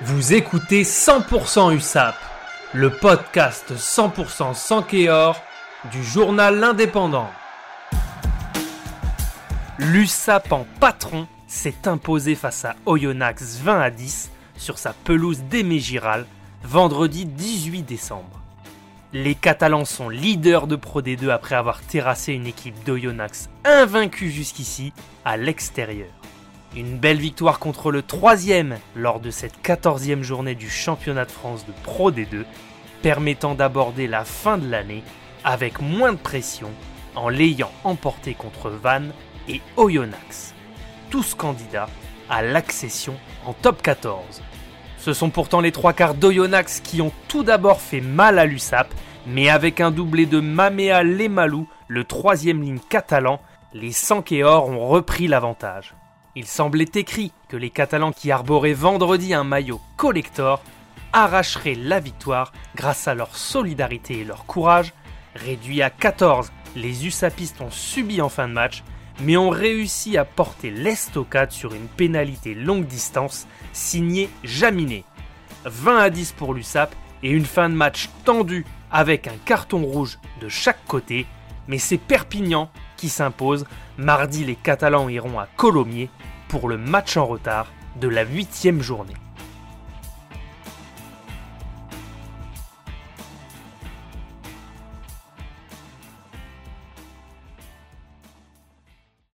Vous écoutez 100% USAP, le podcast 100% sans Kéor du journal L'Indépendant. L'USAP en patron s'est imposé face à Oyonnax 20 à 10 sur sa pelouse d'Aimé Giral vendredi 18 décembre. Les Catalans sont leaders de Pro D2 après avoir terrassé une équipe d'Oyonnax invaincue jusqu'ici à l'extérieur. Une belle victoire contre le troisième lors de cette quatorzième journée du championnat de France de Pro D2, permettant d'aborder la fin de l'année avec moins de pression en l'ayant emporté contre Vannes et Oyonnax, tous candidats à l'accession en top 14. Ce sont pourtant les trois quarts d'Oyonnax qui ont tout d'abord fait mal à l'USAP, mais avec un doublé de Mamea Lemalou, le troisième ligne catalan, les Sankéors ont repris l'avantage. Il semblait écrit que les Catalans qui arboraient vendredi un maillot collector arracheraient la victoire grâce à leur solidarité et leur courage. Réduits à 14, les USAPistes ont subi en fin de match, mais ont réussi à porter l'estocade sur une pénalité longue distance signée Jaminet. 20 à 10 pour l'USAP et une fin de match tendue avec un carton rouge de chaque côté, mais c'est Perpignan qui s'impose. Mardi, les Catalans iront à Colomiers pour le match en retard de la huitième journée.